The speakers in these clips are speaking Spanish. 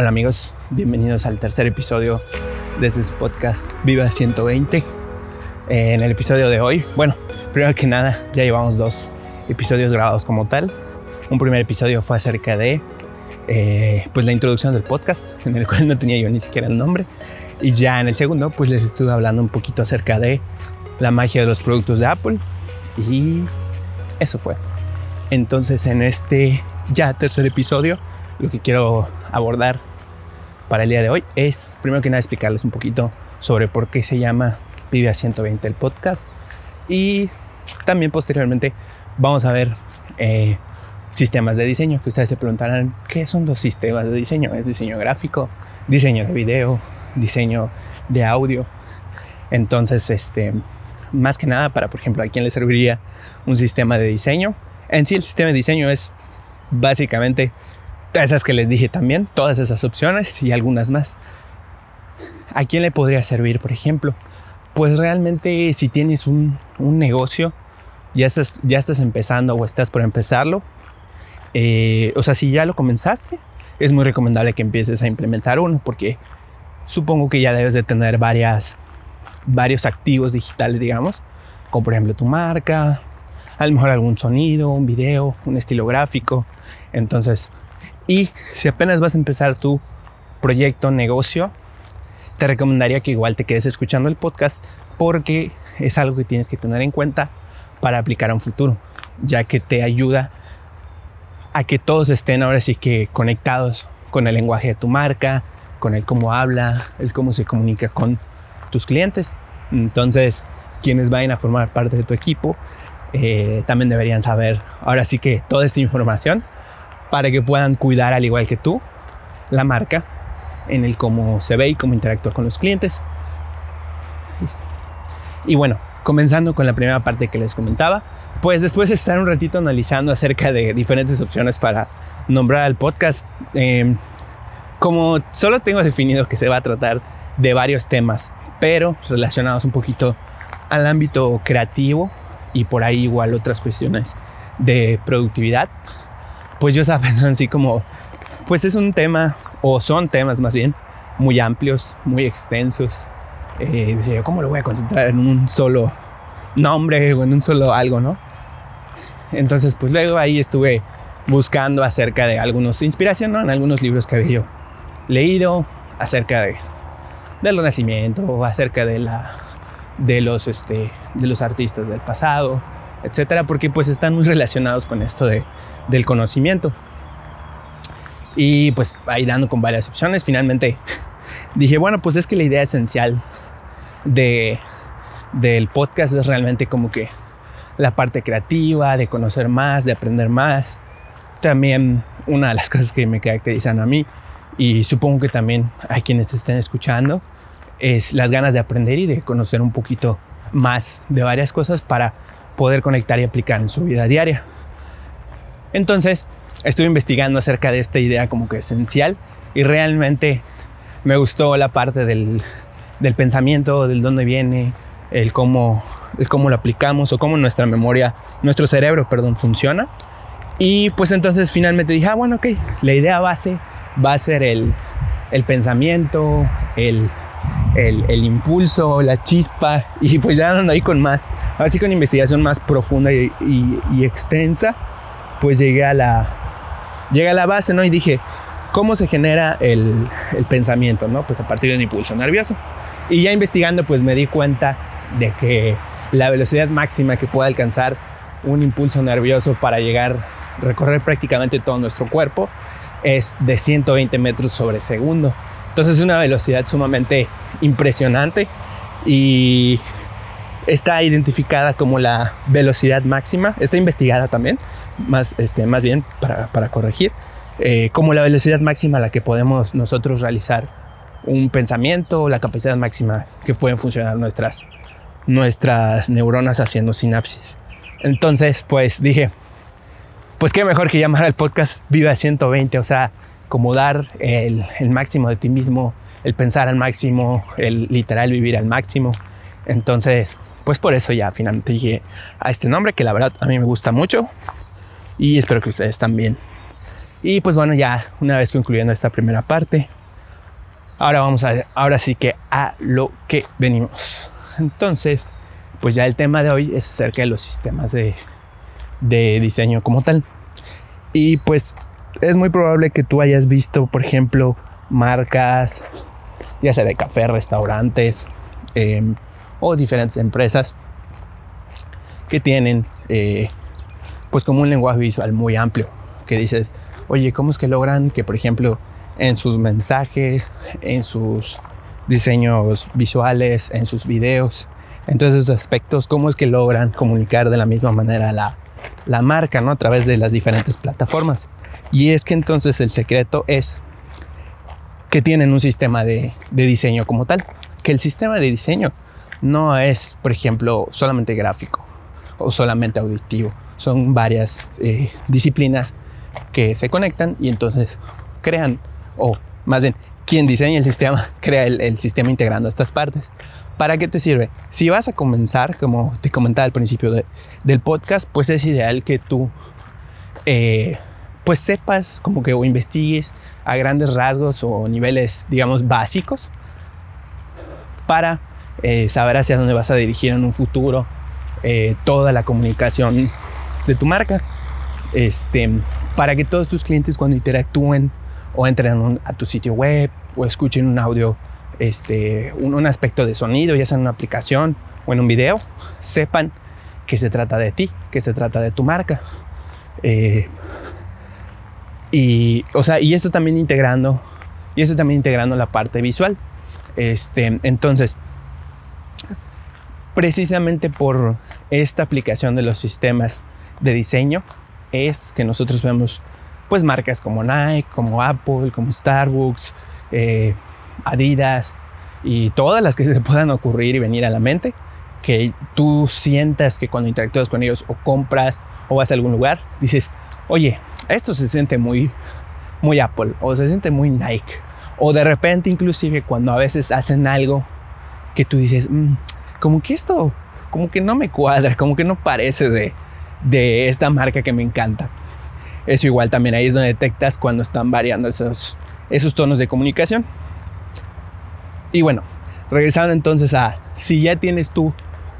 Hola amigos, bienvenidos al tercer episodio de este podcast Viva 120. En el episodio de hoy, bueno, primero que nada, ya llevamos dos episodios grabados como tal. Un primer episodio fue acerca de eh, pues la introducción del podcast, en el cual no tenía yo ni siquiera el nombre. Y ya en el segundo, pues les estuve hablando un poquito acerca de la magia de los productos de Apple. Y eso fue. Entonces en este ya tercer episodio, lo que quiero abordar para el día de hoy es, primero que nada, explicarles un poquito sobre por qué se llama Vive a 120 el podcast. Y también posteriormente vamos a ver eh, sistemas de diseño, que ustedes se preguntarán, ¿qué son los sistemas de diseño? ¿Es diseño gráfico, diseño de video, diseño de audio? Entonces, este, más que nada para, por ejemplo, a quién le serviría un sistema de diseño. En sí, el sistema de diseño es básicamente esas que les dije también, todas esas opciones y algunas más. ¿A quién le podría servir, por ejemplo? Pues realmente si tienes un, negocio, ya estás, ya estás empezando o estás por empezarlo, eh, o sea, si ya lo comenzaste, es muy recomendable que empieces a implementar uno porque supongo que ya debes de tener varias, varios activos digitales, digamos, como por ejemplo tu marca, a lo mejor algún sonido, un video, un estilo gráfico. Entonces, y si apenas vas a empezar tu proyecto, negocio, te recomendaría que igual te quedes escuchando el podcast porque es algo que tienes que tener en cuenta para aplicar a un futuro, ya que te ayuda a que todos estén ahora sí que conectados con el lenguaje de tu marca, con el cómo habla, el cómo se comunica con tus clientes. Entonces, quienes vayan a formar parte de tu equipo, eh, también deberían saber ahora sí que toda esta información para que puedan cuidar al igual que tú la marca en el cómo se ve y cómo interactúa con los clientes. Y bueno, comenzando con la primera parte que les comentaba, pues después de estar un ratito analizando acerca de diferentes opciones para nombrar al podcast, em, como solo tengo definido que se va a tratar de varios temas, pero relacionados un poquito al ámbito creativo y por ahí igual otras cuestiones de productividad, pues yo estaba pensando así como, pues es un tema, o son temas más bien, muy amplios, muy extensos. Eh, decía yo, ¿cómo lo voy a concentrar en un solo nombre o en un solo algo, no? Entonces, pues luego ahí estuve buscando acerca de algunos inspiración, ¿no? En algunos libros que había yo leído acerca de del renacimiento acerca este de los artistas del pasado etcétera, porque pues están muy relacionados con esto de, del conocimiento. Y pues ahí dando con varias opciones, finalmente dije, bueno, pues es que la idea esencial de, del podcast es realmente como que la parte creativa, de conocer más, de aprender más. También una de las cosas que me caracterizan a mí y supongo que también a quienes estén escuchando es las ganas de aprender y de conocer un poquito más de varias cosas para poder conectar y aplicar en su vida diaria. Entonces, estuve investigando acerca de esta idea como que esencial y realmente me gustó la parte del, del pensamiento, del dónde viene, el cómo, el cómo lo aplicamos o cómo nuestra memoria, nuestro cerebro, perdón, funciona. Y pues entonces finalmente dije, ah, bueno, ok, la idea base va a ser el, el pensamiento, el, el, el, impulso, la chispa, y pues ya ando ahí con más así con investigación más profunda y, extensa, pues llegué a la, llegué a la base, ¿no? Y dije, ¿cómo se genera el, el pensamiento, ¿no? Pues a partir de un impulso nervioso. Y ya investigando, pues me di cuenta de que la velocidad máxima que puede alcanzar un impulso nervioso para llegar, recorrer prácticamente todo nuestro cuerpo, es de 120 metros sobre segundo. Entonces es una velocidad sumamente impresionante y está identificada como la velocidad máxima, está investigada también, más, este, más bien para, para corregir, eh, como la velocidad máxima a la que podemos nosotros realizar un pensamiento, la capacidad máxima que pueden funcionar nuestras, nuestras neuronas haciendo sinapsis. Entonces, pues dije, pues qué mejor que llamar al podcast Viva 120, o sea, como dar el, el máximo de ti mismo, el pensar al máximo, el literal vivir al máximo. Entonces, pues por eso ya finalmente llegué a este nombre que la verdad a mí me gusta mucho y espero que ustedes también. Y pues bueno, ya una vez concluyendo esta primera parte, ahora vamos a, ahora sí que a lo que venimos. Entonces, pues ya el tema de hoy es acerca de los sistemas de, de diseño como tal. Y pues es muy probable que tú hayas visto, por ejemplo, marcas, ya sea de café, restaurantes em, o diferentes empresas que tienen eh, pues como un lenguaje visual muy amplio, que dices, oye, ¿cómo es que logran que, por ejemplo, en sus mensajes, en sus diseños visuales, en sus videos, en todos esos aspectos, cómo es que logran comunicar de la misma manera la, la marca, ¿no? A través de las diferentes plataformas. Y es que entonces el secreto es que tienen un sistema de, de diseño como tal, que el sistema de diseño no es, por ejemplo, solamente gráfico o solamente auditivo, son varias eh, disciplinas que se conectan y entonces crean, o más bien, quien diseña el sistema crea el, sistema integrando estas partes. ¿Para qué te sirve? Si vas a comenzar, como te comentaba al principio del podcast, pues es ideal que tú eh, pues sepas como que o investigues a grandes rasgos o niveles digamos básicos para eh, hacia dónde vas a dirigir en un futuro toda la comunicación de tu marca. Este, para que todos tus clientes cuando interactúen o entren a tu sitio web o escuchen un audio, este, un, aspecto de sonido, ya sea en una aplicación o en un video, sepan que se trata de ti, que se trata de tu marca. Eh, y, o sea, y esto también integrando, y esto también integrando la parte visual. Este, entonces, precisamente por esta aplicación de los sistemas de diseño es que nosotros vemos pues marcas como Nike, como Apple, como Starbucks, eh, Adidas y todas las que se puedan ocurrir y venir a la mente, que tú sientas que cuando interactúas con ellos o compras o vas a algún lugar, dices, oye, esto se siente muy, muy Apple o se siente muy Nike. O de repente inclusive cuando a veces hacen algo que tú dices, mm, como que esto, como que no me cuadra, como que no parece de, de esta marca que me encanta. Eso igual también ahí es donde detectas cuando están variando esos, esos tonos de comunicación. Y bueno, regresando entonces a si ya tienes tú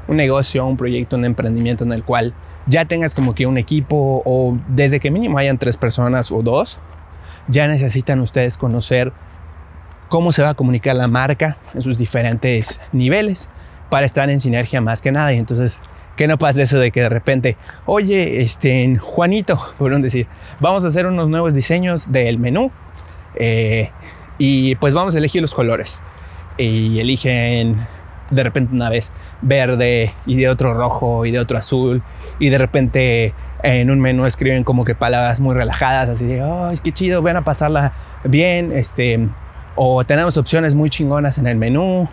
un negocio, un proyecto, un emprendimiento en el cual ya tengas como que un equipo o desde que mínimo hayan tres personas o dos, ya necesitan ustedes conocer cómo se va a comunicar la marca en sus diferentes niveles para estar en sinergia más que nada. Y entonces que no pase eso de que de repente, oye, este, Juanito, por decir, vamos a hacer unos nuevos diseños del menú eh, y pues vamos a elegir los colores. Y eligen de repente una vez verde y de otro rojo y de otro azul y de repente en un menú escriben como que palabras muy relajadas así de ay qué chido van a pasarla bien este o tenemos opciones muy chingonas en el menú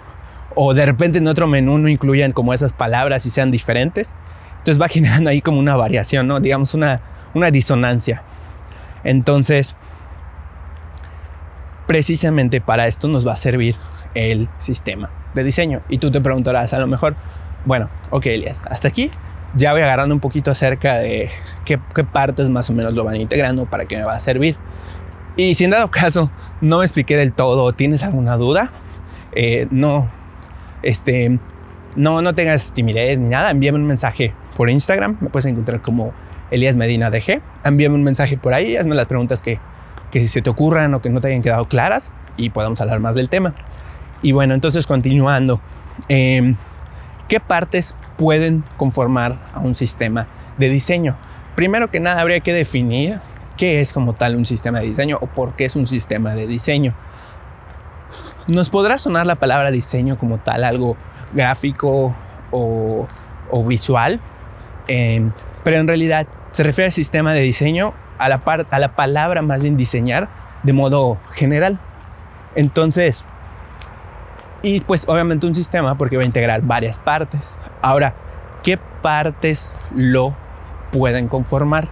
o de repente en otro menú no incluyan como esas palabras y sean diferentes. Entonces va generando ahí como una variación, ¿no? Digamos una, una disonancia. Entonces, precisamente para esto nos va a servir el sistema de diseño. Y tú te preguntarás a lo mejor, bueno, ok, Elias, hasta aquí ya voy agarrando un poquito acerca de qué, qué partes más o menos lo van integrando para que me va a servir. Y si en dado caso no me expliqué del todo, tienes alguna duda, eh, no, este, no, no tengas timidez ni nada, envíame un mensaje por Instagram, me puedes encontrar como Elías Medina DG, envíame un mensaje por ahí, hazme las preguntas que, se te ocurran o que no te hayan quedado claras y podamos hablar más del tema. Y bueno, entonces continuando, em, ¿qué partes pueden conformar a un sistema de diseño? Primero que nada habría que definir qué es como tal un sistema de diseño o por qué es un sistema de diseño. Nos podrá sonar la palabra diseño como tal, algo gráfico o, visual, em, pero en realidad se refiere al sistema de diseño, a la, a la palabra más bien diseñar de modo general. Entonces, y pues obviamente un sistema porque va a integrar varias partes. Ahora, ¿qué partes lo pueden conformar?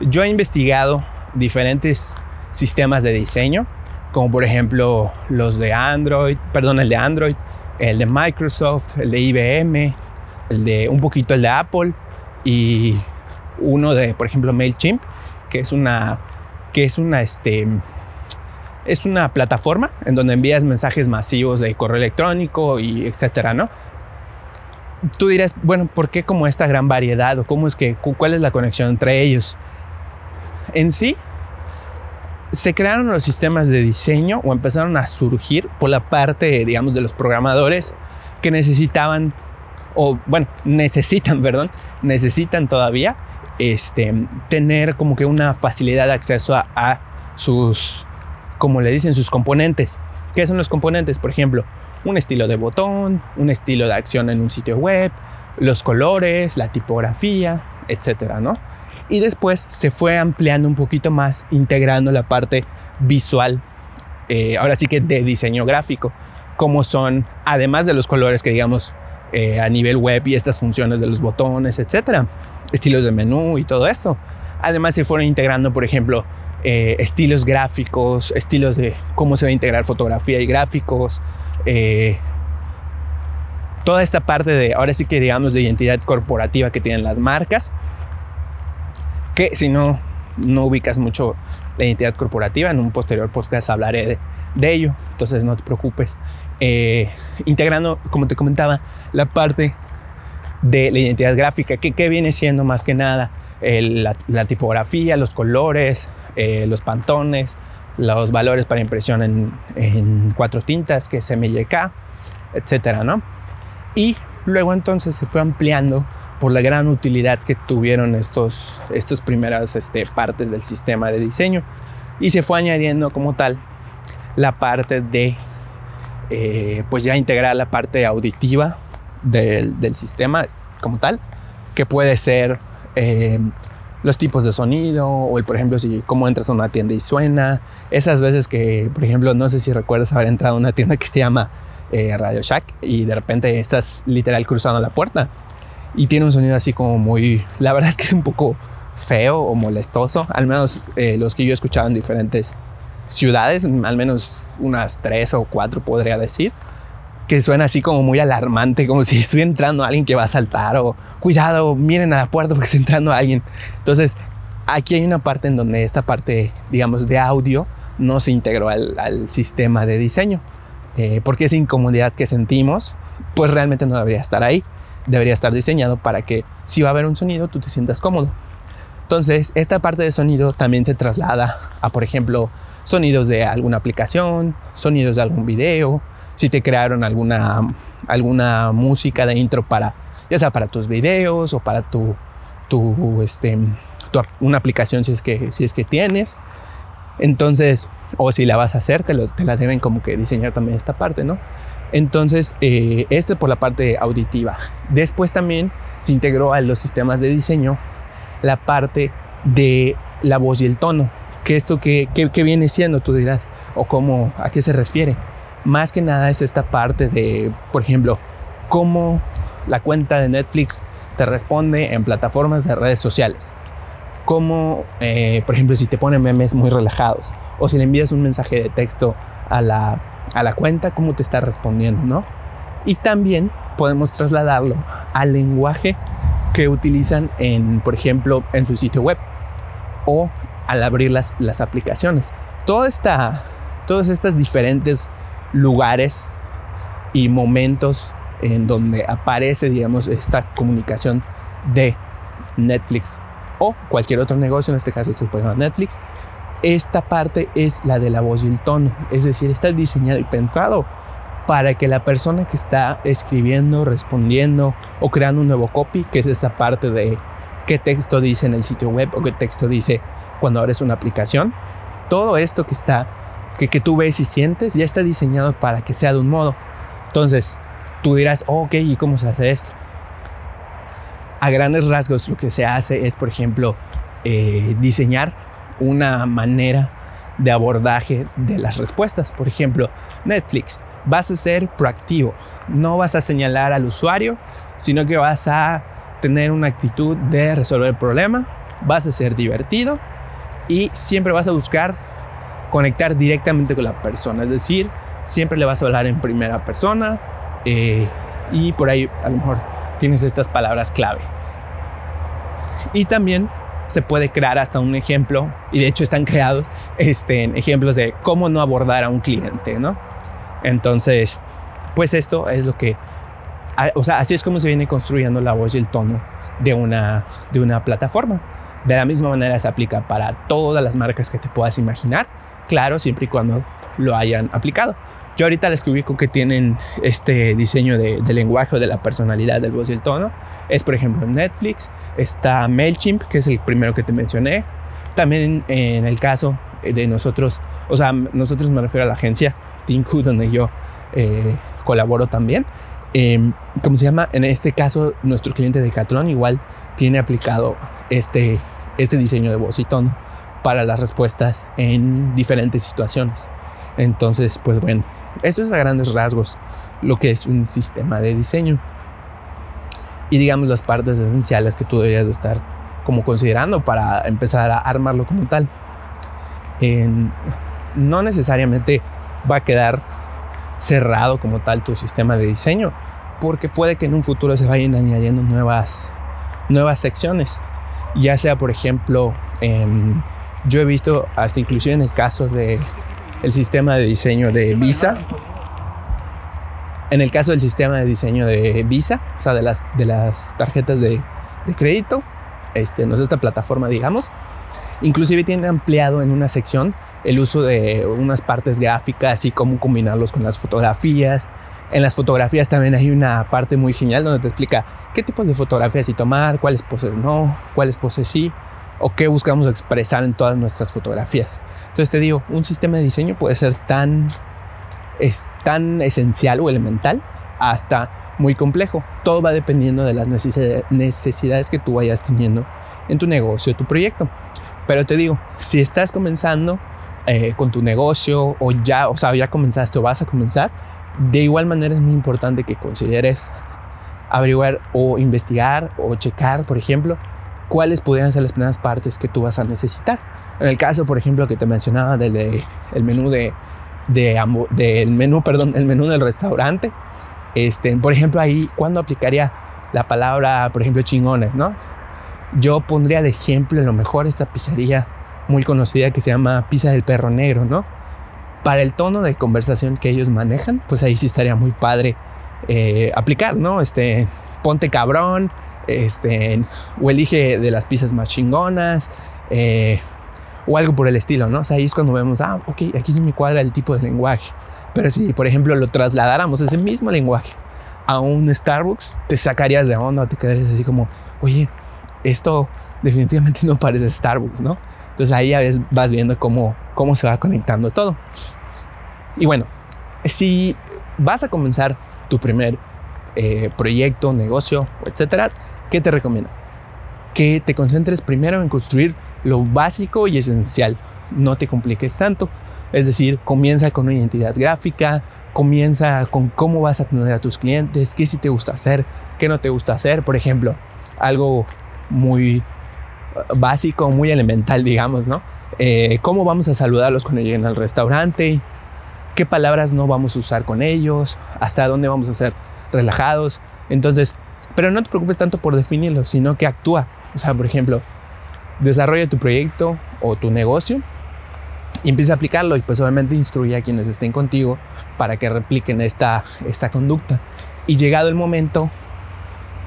Yo he investigado diferentes sistemas de diseño como por ejemplo los de Android, perdón, el de Android, el de Microsoft, el de IBM, el de un poquito el de Apple y uno de, por ejemplo, MailChimp, que es una que es una, este, es una plataforma en donde envías mensajes masivos de correo electrónico y etcétera, ¿no? Tú dirás, bueno, ¿por qué como esta gran variedad o cómo es que, cuál es la conexión entre ellos? En sí, se crearon los sistemas de diseño o empezaron a surgir por la parte, digamos, de los programadores que necesitaban, o bueno, necesitan, perdón, necesitan todavía este, tener como que una facilidad de acceso a, a sus como le dicen sus componentes. ¿Qué son los componentes? Por ejemplo, un estilo de botón, un estilo de acción en un sitio web, los colores, la tipografía, etcétera, ¿no? Y después se fue ampliando un poquito más, integrando la parte visual, eh, ahora sí que de diseño gráfico, como son, además de los colores que digamos eh, a nivel web y estas funciones de los botones, etcétera, estilos de menú y todo esto. Además se fueron integrando, por ejemplo, eh, estilos gráficos, estilos de cómo se va a integrar fotografía y gráficos, eh, toda esta parte de, ahora sí que digamos, de identidad corporativa que tienen las marcas, que si no, no ubicas mucho la identidad corporativa, en un posterior podcast hablaré de, ello, entonces no te preocupes. Eh, integrando, como te comentaba, la parte de la identidad gráfica, que, que viene siendo más que nada la, tipografía, los colores, eh, los pantones, los valores para impresión en, cuatro tintas, que es MYK, etcétera, ¿no? Y luego entonces se fue ampliando por la gran utilidad que tuvieron estos, estos primeras este, partes del sistema de diseño. Y se fue añadiendo como tal la parte de eh, pues ya integrar la parte auditiva del, del, sistema como tal que puede ser eh, los tipos de sonido o por ejemplo si cómo entras a una tienda y suena. Esas veces que por ejemplo no sé si recuerdas haber entrado a una tienda que se llama eh, Radio Shack y de repente estás literal cruzando la puerta y tiene un sonido así como muy la verdad es que es un poco feo o molestoso al menos eh, los que yo he escuchado en diferentes ciudades al menos unas tres o cuatro podría decir que suena así como muy alarmante, como si estuviera entrando alguien que va a saltar o cuidado, miren a la puerta porque está entrando alguien. Entonces, aquí hay una parte en donde esta parte, digamos, de audio no se integró al, sistema de diseño, eh, porque esa incomodidad que sentimos, pues realmente no debería estar ahí. Debería estar diseñado para que si va a haber un sonido, tú te sientas cómodo. Entonces, esta parte de sonido también se traslada a, por ejemplo, sonidos de alguna aplicación, sonidos de algún video, si te crearon alguna, alguna música de intro para, ya sea para tus videos o para tu, tu, este, una aplicación si es, que, si es que tienes. Entonces, o si la vas a hacer, te, te la deben como que diseñar también esta parte, ¿no? Entonces, eh, este por la parte auditiva. Después también se integró a los sistemas de diseño la parte de la voz y el tono. ¿Qué esto que, que viene siendo? Tú dirás, o cómo, a qué se refiere más que nada es esta parte de, por ejemplo, cómo la cuenta de Netflix te responde en plataformas de redes sociales. Cómo, eh, por ejemplo, si te pone memes muy relajados o si le envías un mensaje de texto a la, a la cuenta, cómo te está respondiendo, ¿no? Y también podemos trasladarlo al lenguaje que utilizan en, por ejemplo, en su sitio web o al abrir las, las aplicaciones. Toda esta, todas estas diferentes lugares y momentos en donde aparece, digamos, esta comunicación de Netflix o cualquier otro negocio, en este caso puede llamar Netflix. Esta parte es la de la voz y el tono, es decir, está diseñado y pensado para que la persona que está escribiendo, respondiendo o creando un nuevo copy, que es esta parte de qué texto dice en el sitio web o qué texto dice cuando abres una aplicación, todo esto que está que, tú ves y sientes ya está diseñado para que sea de un modo. Entonces, tú dirás, ok, ¿y cómo se hace esto? A grandes rasgos lo que se hace es, por ejemplo, eh, diseñar una manera de abordaje de las respuestas. Por ejemplo, Netflix, vas a ser proactivo, no vas a señalar al usuario, sino que vas a tener una actitud de resolver el problema, vas a ser divertido y siempre vas a buscar conectar directamente con la persona. Es decir, siempre le vas a hablar en primera persona eh, y por ahí a lo mejor tienes estas palabras clave. Y también se puede crear hasta un ejemplo, y de hecho están creados este, ejemplos de cómo no abordar a un cliente, ¿no? Entonces, pues esto es lo que, o sea, así es como se viene construyendo la voz y el tono de una, de una plataforma. De la misma manera se aplica para todas las marcas que te puedas imaginar, claro, siempre y cuando lo hayan aplicado. Yo ahorita les ubico que tienen este diseño de, de lenguaje o de la personalidad del voz y el tono. Es por ejemplo Netflix, está MailChimp, que es el primero que te mencioné. También en el caso de nosotros, o sea, nosotros me refiero a la agencia Tinku, donde yo eh, colaboro también. Eh, ¿Cómo se llama? En este caso, nuestro cliente de Catlon igual tiene aplicado este, este diseño de voz y tono para las respuestas en diferentes situaciones. Entonces, pues bueno, eso es a grandes rasgos lo que es un sistema de diseño. Y digamos las partes esenciales que tú deberías de estar como considerando para empezar a armarlo como tal. no necesariamente va a quedar cerrado como tal tu sistema de diseño, porque puede que en un futuro se vayan añadiendo nuevas, nuevas secciones. Ya sea, por ejemplo, yo he visto hasta inclusive en el caso de el sistema de diseño de Visa. En el caso del sistema de diseño de Visa, o sea, de las, de las tarjetas de, de crédito, este, no es esta plataforma, digamos, inclusive tiene ampliado en una sección el uso de unas partes gráficas y cómo combinarlos con las fotografías. En las fotografías también hay una parte muy genial donde te explica qué tipos de fotografías y tomar, cuáles poses no, cuáles poses sí, o qué buscamos expresar en todas nuestras fotografías. Entonces te digo, un sistema de diseño puede ser tan, es tan esencial o elemental hasta muy complejo. Todo va dependiendo de las necesidades que tú vayas teniendo en tu negocio, tu proyecto. Pero te digo, si estás comenzando eh, con tu negocio o ya, o sea, ya comenzaste o vas a comenzar, de igual manera es muy importante que consideres averiguar o investigar o checar, por ejemplo, cuáles podrían ser las primeras partes que tú vas a necesitar. En el caso, por ejemplo, que te mencionaba del de, el menú de, de, del menú, perdón, el menú del restaurante, este, por ejemplo, ahí, ¿cuándo aplicaría la palabra, por ejemplo, chingones, no? Yo pondría de ejemplo, a lo mejor esta pizzería muy conocida que se llama Pizza del Perro Negro, ¿no? Para el tono de conversación que ellos manejan, pues ahí sí estaría muy padre eh, aplicar, ¿no? Este, ponte cabrón, este, o elige de las pizzas más chingonas, eh, o algo por el estilo, ¿no? O sea, ahí es cuando vemos, ah, ok, aquí sí me cuadra el tipo de lenguaje. Pero si, por ejemplo, lo trasladáramos ese mismo lenguaje a un Starbucks, te sacarías de onda, te quedarías así como, oye, esto definitivamente no parece Starbucks, ¿no? Entonces ahí ya vas viendo cómo, cómo se va conectando todo. Y bueno, si vas a comenzar tu primer eh, proyecto, negocio, etcétera, ¿qué te recomiendo? Que te concentres primero en construir lo básico y esencial. No te compliques tanto. Es decir, comienza con una identidad gráfica, comienza con cómo vas a atender a tus clientes, qué sí te gusta hacer, qué no te gusta hacer. Por ejemplo, algo muy básico, muy elemental, digamos, ¿no? Eh, ¿Cómo vamos a saludarlos cuando lleguen al restaurante? ¿Qué palabras no vamos a usar con ellos? ¿Hasta dónde vamos a ser relajados? Entonces, pero no te preocupes tanto por definirlo, sino que actúa. O sea, por ejemplo, desarrolla tu proyecto o tu negocio y empieza a aplicarlo y pues obviamente instruye a quienes estén contigo para que repliquen esta, esta conducta. Y llegado el momento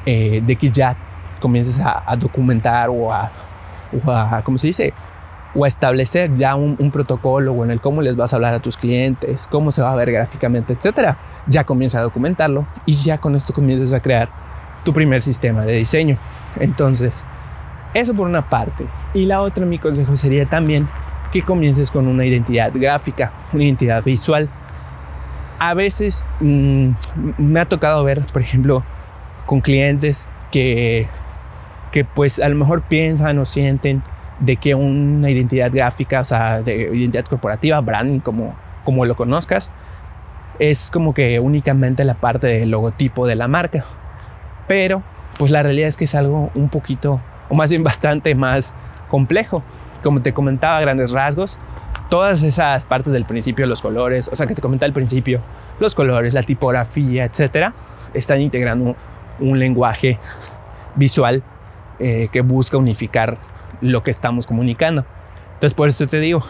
eh, de que ya comiences a, documentar o a, o ¿cómo se dice? O establecer ya un, protocolo o en el cómo les vas a hablar a tus clientes, cómo se va a ver gráficamente, etcétera. Ya comienza a documentarlo y ya con esto comienzas a crear tu primer sistema de diseño. Entonces, eso por una parte. Y la otra, mi consejo sería también que comiences con una identidad gráfica, una identidad visual. A veces mm, me ha tocado ver, por ejemplo, con clientes que que pues a lo mejor piensan o sienten de que una identidad gráfica, o sea, de identidad corporativa, branding, como, como lo conozcas, es como que únicamente la parte del logotipo de la marca. Pero, pues la realidad es que es algo un poquito, o más bien bastante más complejo. Como te comentaba, grandes rasgos, todas esas partes del principio, los colores, o sea, que te comentaba al principio, los colores, la tipografía, etcétera, están integrando un lenguaje visual eh, que busca unificar lo que estamos comunicando. Entonces, por eso te digo,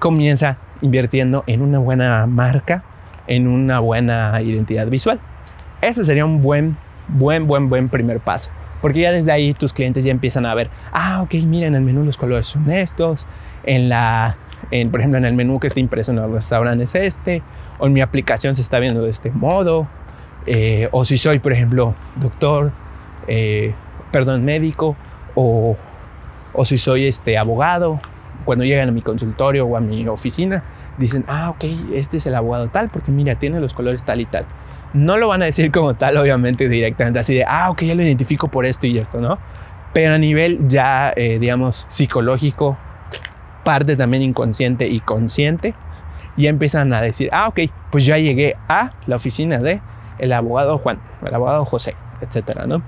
comienza invirtiendo en una buena marca, en una buena identidad visual. Ese sería un buen, buen, buen, buen primer paso. Porque ya desde ahí tus clientes ya empiezan a ver, ah, ok, miren, en el menú los colores son estos, en la, en, por ejemplo, en el menú que está impreso en el restaurante es este, o en mi aplicación se está viendo de este modo, eh, o si soy, por ejemplo, doctor, eh, perdón, médico, o, o si soy este abogado, cuando llegan a mi consultorio o a mi oficina, dicen, ah, ok, este es el abogado tal, porque mira, tiene los colores tal y tal. No lo van a decir como tal, obviamente, directamente, así de, ah, ok, ya lo identifico por esto y esto, ¿no? Pero a nivel ya, eh, digamos, psicológico, parte también inconsciente y consciente, ya empiezan a decir, ah, ok, pues ya llegué a la oficina de el abogado Juan, el abogado José, etcétera, ¿no?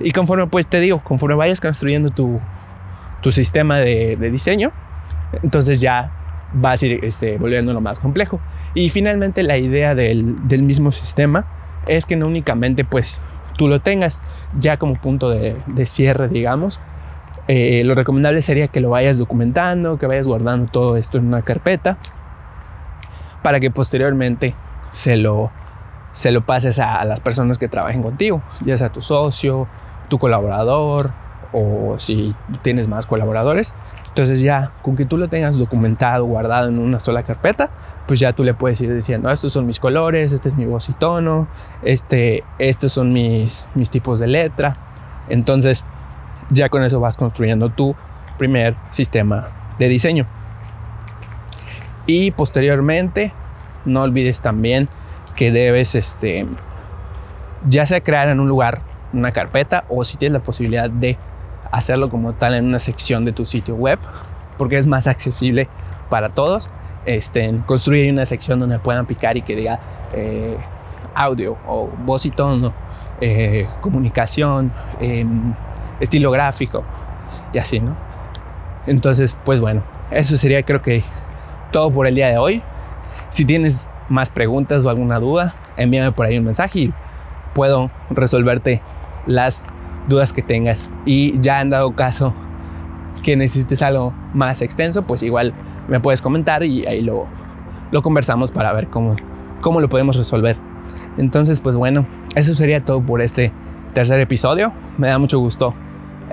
Y conforme, pues te digo, conforme vayas construyendo tu, tu sistema de, diseño, entonces ya vas a ir este, volviéndolo más complejo. Y finalmente la idea del, del, mismo sistema es que no únicamente pues tú lo tengas ya como punto de, de cierre, digamos. Eh, lo recomendable sería que lo vayas documentando, que vayas guardando todo esto en una carpeta para que posteriormente se lo, se lo pases a, a las personas que trabajen contigo, ya sea tu socio, tu colaborador o si tienes más colaboradores, entonces ya, con que tú lo tengas documentado, guardado en una sola carpeta, pues ya tú le puedes ir diciendo, estos son mis colores, este es mi voz y tono, este, estos son mis, mis tipos de letra. Entonces ya con eso vas construyendo tu primer sistema de diseño. Y posteriormente, no olvides también que debes, este, ya sea crear en un lugar una carpeta o si tienes la posibilidad de hacerlo como tal en una sección de tu sitio web, porque es más accesible para todos. Este, construir una sección donde puedan picar y que diga eh, audio o voz y tono, eh, comunicación, em, estilo gráfico y así, ¿no? Entonces, pues bueno, eso sería creo que todo por el día de hoy. Si tienes más preguntas o alguna duda, envíame por ahí un mensaje y puedo resolverte las dudas que tengas. Y ya han dado caso que necesites algo más extenso, pues igual me puedes comentar y ahí lo, lo conversamos para ver cómo, cómo lo podemos resolver. Entonces, pues bueno, eso sería todo por este tercer episodio. Me da mucho gusto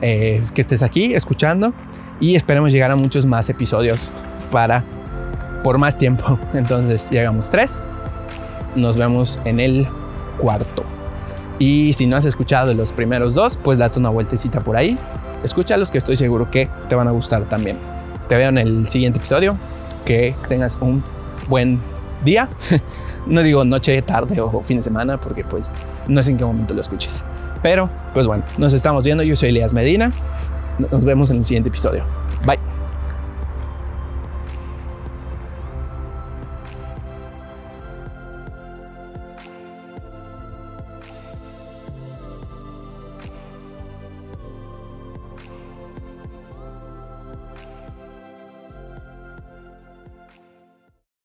eh, que estés aquí escuchando y esperemos llegar a muchos más episodios para por más tiempo. Entonces, llegamos tres. Nos vemos en el cuarto. Y si no has escuchado los primeros dos, pues date una vueltecita por ahí. Escúchalos que estoy seguro que te van a gustar también. Te veo en el siguiente episodio. Que tengas un buen día. no digo noche, tarde o fin de semana porque pues no sé en qué momento lo escuches. Pero pues bueno, nos estamos viendo. Yo soy Elias Medina. Nos vemos en el siguiente episodio. Bye.